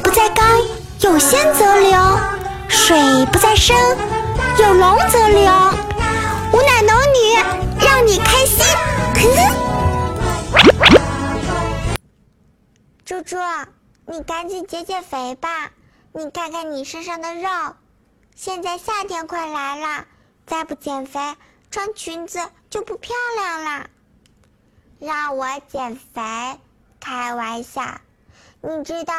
不在高，有仙则流；水不在深，有龙则灵。吾乃龙女，让你开心。猪猪，你赶紧减减肥吧！你看看你身上的肉，现在夏天快来了，再不减肥，穿裙子就不漂亮了。让我减肥？开玩笑！你知道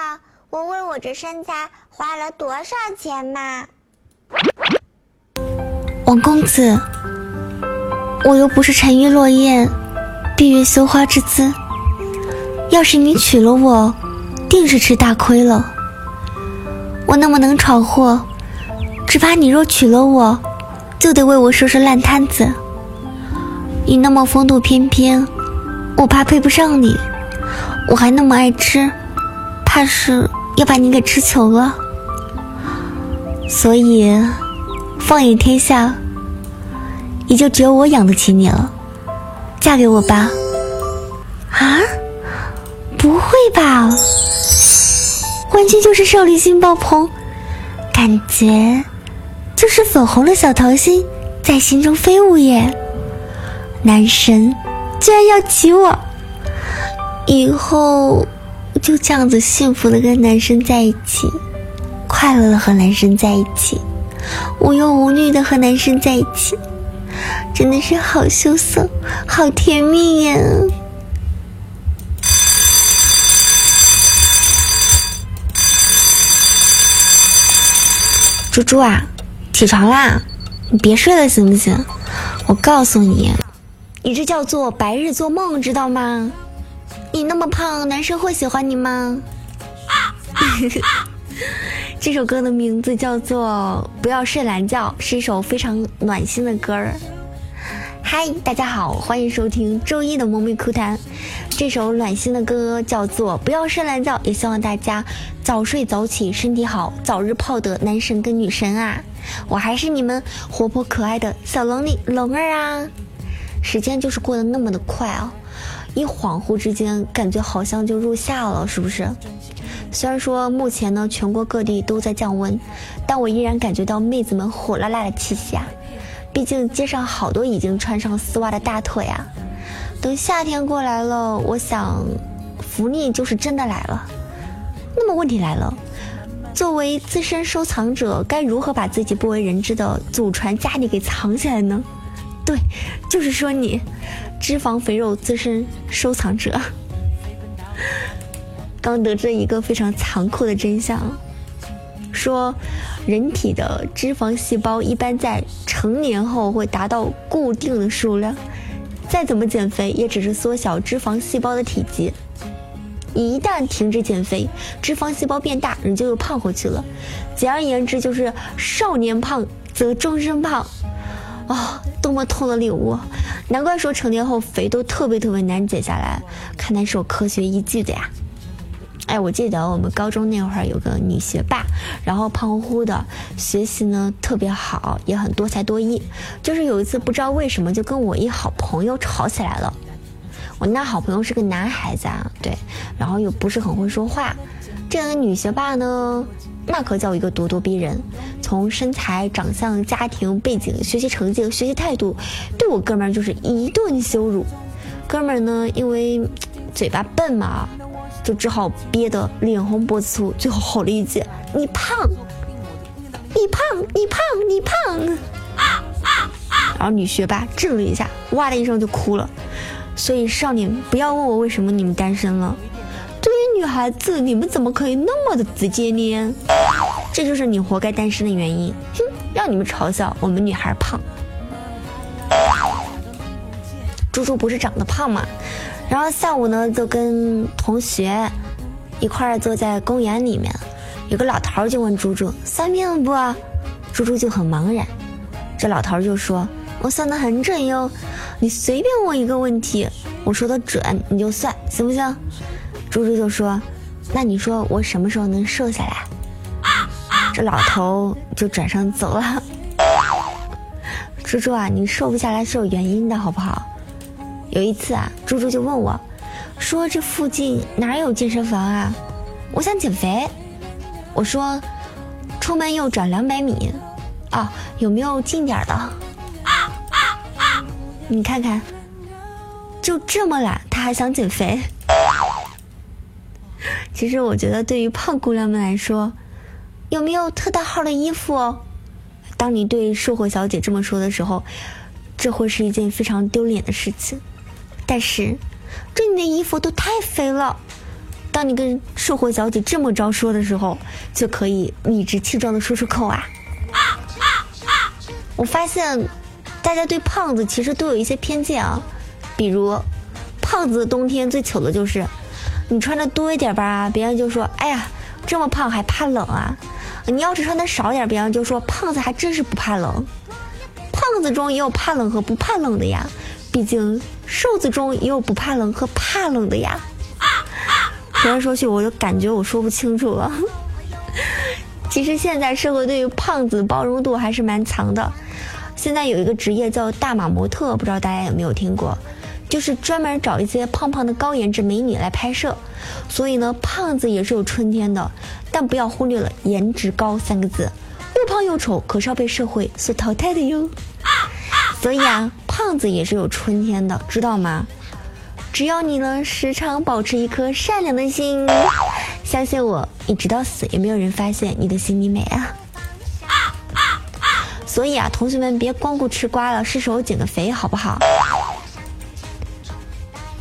我为我这身材花了多少钱吗？王公子，我又不是沉鱼落雁、闭月羞花之姿。要是你娶了我，定是吃大亏了。我那么能闯祸，只怕你若娶了我，就得为我收拾烂摊子。你那么风度翩翩，我怕配不上你。我还那么爱吃。怕是要把你给吃穷了，所以放眼天下，也就只有我养得起你了。嫁给我吧！啊？不会吧？完全就是少女心爆棚，感觉就是粉红的小桃心在心中飞舞耶！男神居然要娶我，以后。就这样子幸福的跟男生在一起，快乐的和男生在一起，无忧无虑的和男生在一起，真的是好羞涩，好甜蜜呀！猪猪啊，起床啦！你别睡了行不行？我告诉你，你这叫做白日做梦，知道吗？你那么胖，男生会喜欢你吗？这首歌的名字叫做《不要睡懒觉》，是一首非常暖心的歌儿。嗨，大家好，欢迎收听周一的萌妹哭谈。这首暖心的歌叫做《不要睡懒觉》，也希望大家早睡早起，身体好，早日泡得男神跟女神啊！我还是你们活泼可爱的小龙女龙儿啊！时间就是过得那么的快啊！一恍惚之间，感觉好像就入夏了，是不是？虽然说目前呢，全国各地都在降温，但我依然感觉到妹子们火辣辣的气息啊！毕竟街上好多已经穿上丝袜的大腿啊！等夏天过来了，我想福利就是真的来了。那么问题来了，作为资深收藏者，该如何把自己不为人知的祖传家底给藏起来呢？对，就是说你。脂肪肥肉资深收藏者，刚得知一个非常残酷的真相，说人体的脂肪细胞一般在成年后会达到固定的数量，再怎么减肥也只是缩小脂肪细胞的体积，一旦停止减肥，脂肪细胞变大，人就又胖回去了。简而言之，就是少年胖则终身胖。哦，多么痛的领悟！难怪说成年后肥都特别特别难减下来，看来是有科学依据的呀。哎，我记得我们高中那会儿有个女学霸，然后胖乎乎的，学习呢特别好，也很多才多艺。就是有一次不知道为什么就跟我一好朋友吵起来了。我那好朋友是个男孩子啊，对，然后又不是很会说话。这个女学霸呢？那可叫一个咄咄逼人，从身材、长相、家庭背景、学习成绩和、学习态度，对我哥们儿就是一顿羞辱。哥们儿呢，因为嘴巴笨嘛，就只好憋得脸红脖子粗，最后吼了一句：“你胖，你胖，你胖，你胖。”然后女学霸怔了一下，哇的一声就哭了。所以少年，不要问我为什么你们单身了。对于女孩子，你们怎么可以那么的直接呢？这就是你活该单身的原因。哼，让你们嘲笑我们女孩胖。猪猪不是长得胖吗？然后下午呢，就跟同学一块儿坐在公园里面，有个老头就问猪猪算命不？猪猪就很茫然。这老头就说：“我算的很准哟，你随便问一个问题，我说的准你就算，行不行？”猪猪就说：“那你说我什么时候能瘦下来？”这老头就转身走了。猪猪啊，你瘦不下来是有原因的，好不好？有一次啊，猪猪就问我，说：“这附近哪有健身房啊？我想减肥。”我说出门右转两百米，啊，有没有近点的？你看看，就这么懒，他还想减肥。其实我觉得，对于胖姑娘们来说，有没有特大号的衣服？当你对售货小姐这么说的时候，这会是一件非常丢脸的事情。但是，这你的衣服都太肥了。当你跟售货小姐这么着说的时候，就可以理直气壮的说出口啊。我发现，大家对胖子其实都有一些偏见啊。比如，胖子冬天最糗的就是，你穿的多一点吧，别人就说：“哎呀，这么胖还怕冷啊？”你要是穿的少点，别人就说：“胖子还真是不怕冷。”胖子中也有怕冷和不怕冷的呀，毕竟瘦子中也有不怕冷和怕冷的呀。说来说去，我就感觉我说不清楚了。其实现在社会对于胖子包容度还是蛮强的。现在有一个职业叫大码模特，不知道大家有没有听过？就是专门找一些胖胖的高颜值美女来拍摄。所以呢，胖子也是有春天的，但不要忽略了“颜值高”三个字。又胖又丑，可是要被社会所淘汰的哟。所以啊，胖子也是有春天的，知道吗？只要你呢时常保持一颗善良的心，相信我，你直到死也没有人发现你的心里美啊。所以啊，同学们别光顾吃瓜了，是时候减个肥，好不好？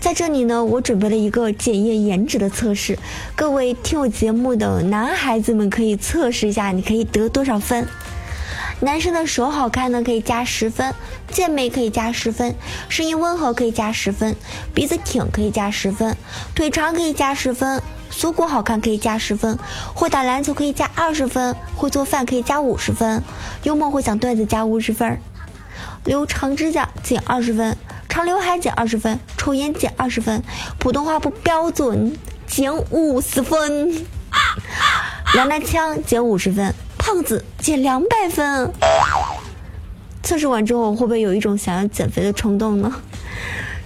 在这里呢，我准备了一个检验颜值的测试，各位听我节目的男孩子们可以测试一下，你可以得多少分？男生的手好看呢，可以加十分；健美可以加十分；声音温和可以加十分；鼻子挺可以加十分；腿长可以加十分；锁骨好看可以加十分；会打篮球可以加二十分；会做饭可以加五十分；幽默会讲段子加五十分；留长指甲减二十分；长刘海减二十分；抽烟减二十分；普通话不标准减五十分；娘娘腔减五十分。胖子减两百分，测试完之后会不会有一种想要减肥的冲动呢？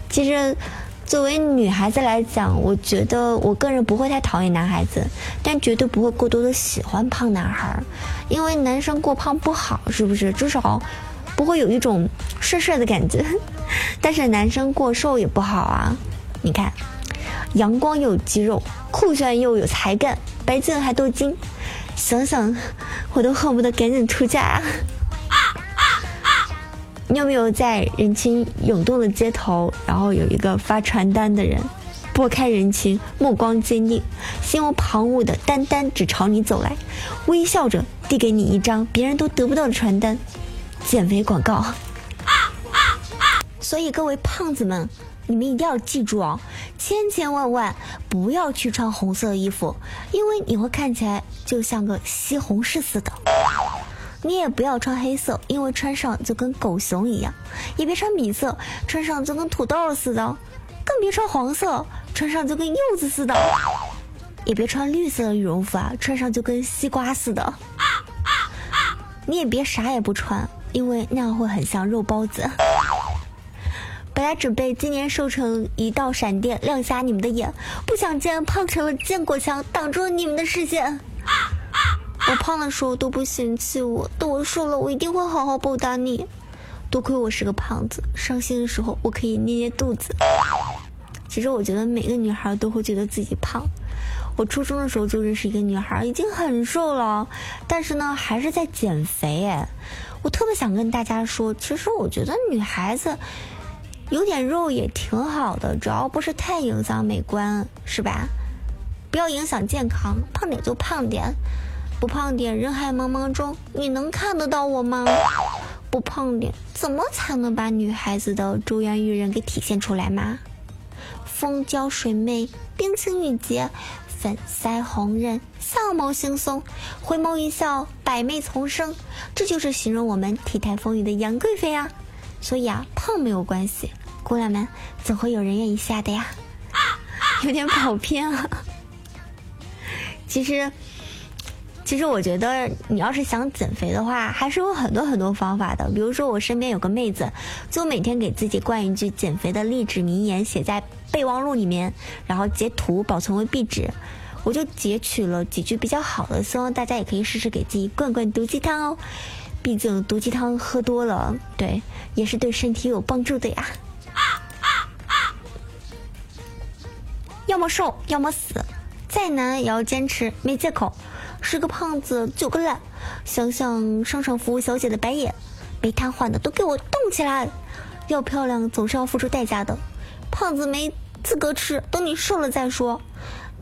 其实，作为女孩子来讲，我觉得我个人不会太讨厌男孩子，但绝对不会过多的喜欢胖男孩，因为男生过胖不好，是不是？至少不会有一种帅帅的感觉。但是男生过瘦也不好啊，你看，阳光又有肌肉，酷炫又有才干，白净还多金。想想，我都恨不得赶紧出嫁。你有没有在人群涌动的街头，然后有一个发传单的人，拨开人群，目光坚定，心无旁骛的单单只朝你走来，微笑着递给你一张别人都得不到的传单？减肥广告。所以各位胖子们。你们一定要记住哦，千千万万不要去穿红色衣服，因为你会看起来就像个西红柿似的。你也不要穿黑色，因为穿上就跟狗熊一样；也别穿米色，穿上就跟土豆似的；更别穿黄色，穿上就跟柚子似的；也别穿绿色的羽绒服啊，穿上就跟西瓜似的。你也别啥也不穿，因为那样会很像肉包子。本来准备今年瘦成一道闪电，亮瞎你们的眼，不想见胖成了坚果墙，挡住了你们的视线。我胖的时候都不嫌弃我，等我瘦了，我一定会好好报答你。多亏我是个胖子，伤心的时候我可以捏捏肚子。其实我觉得每个女孩都会觉得自己胖。我初中的时候就认识一个女孩，已经很瘦了，但是呢还是在减肥。哎，我特别想跟大家说，其实我觉得女孩子。有点肉也挺好的，只要不是太影响美观，是吧？不要影响健康，胖点就胖点，不胖点，人海茫茫中你能看得到我吗？不胖点，怎么才能把女孩子的珠圆玉润给体现出来吗？风娇水媚，冰清玉洁，粉腮红润，相貌轻松，回眸一笑，百媚丛生，这就是形容我们体态丰腴的杨贵妃啊！所以啊，胖没有关系。姑娘们，总会有人愿意下的呀，有点跑偏啊。其实，其实我觉得你要是想减肥的话，还是有很多很多方法的。比如说，我身边有个妹子，就每天给自己灌一句减肥的励志名言，写在备忘录里面，然后截图保存为壁纸。我就截取了几句比较好的，希望大家也可以试试给自己灌灌毒鸡汤哦。毕竟毒鸡汤喝多了，对，也是对身体有帮助的呀。要么瘦，要么死，再难也要坚持，没借口。十个胖子九个懒，想想商场服务小姐的白眼，没瘫痪的都给我动起来。要漂亮总是要付出代价的，胖子没资格吃，等你瘦了再说。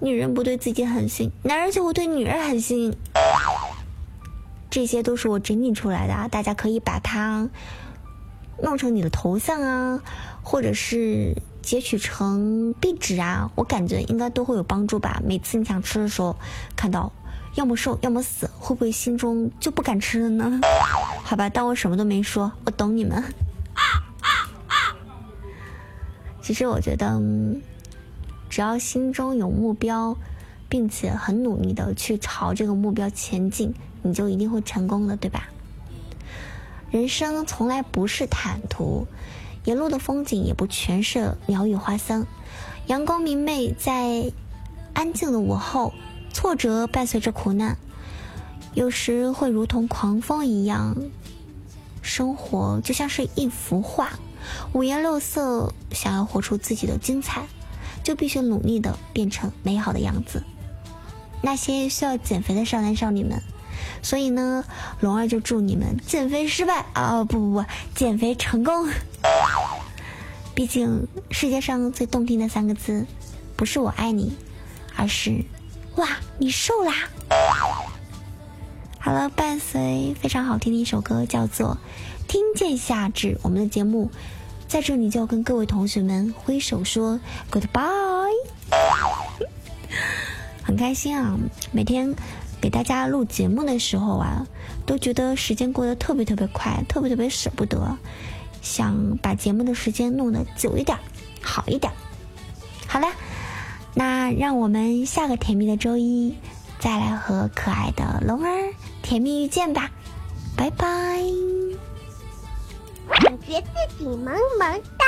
女人不对自己狠心，男人就会对女人狠心。这些都是我整理出来的，大家可以把它弄成你的头像啊，或者是截取成壁纸啊，我感觉应该都会有帮助吧。每次你想吃的时候，看到要么瘦要么死，会不会心中就不敢吃了呢？好吧，当我什么都没说，我懂你们。其实我觉得。只要心中有目标，并且很努力的去朝这个目标前进，你就一定会成功的，对吧？人生从来不是坦途，沿路的风景也不全是鸟语花香。阳光明媚在安静的午后，挫折伴随着苦难，有时会如同狂风一样。生活就像是一幅画，五颜六色，想要活出自己的精彩。就必须努力的变成美好的样子。那些需要减肥的少男少女们，所以呢，龙儿就祝你们减肥失败啊！哦不不不，减肥成功。毕竟世界上最动听的三个字，不是我爱你，而是哇，你瘦啦！好了，伴随非常好听的一首歌，叫做《听见夏至》，我们的节目。在这里就跟各位同学们挥手说 goodbye，很开心啊！每天给大家录节目的时候啊，都觉得时间过得特别特别快，特别特别舍不得，想把节目的时间弄得久一点，好一点。好了，那让我们下个甜蜜的周一再来和可爱的龙儿甜蜜遇见吧，拜拜。感觉自己萌萌哒。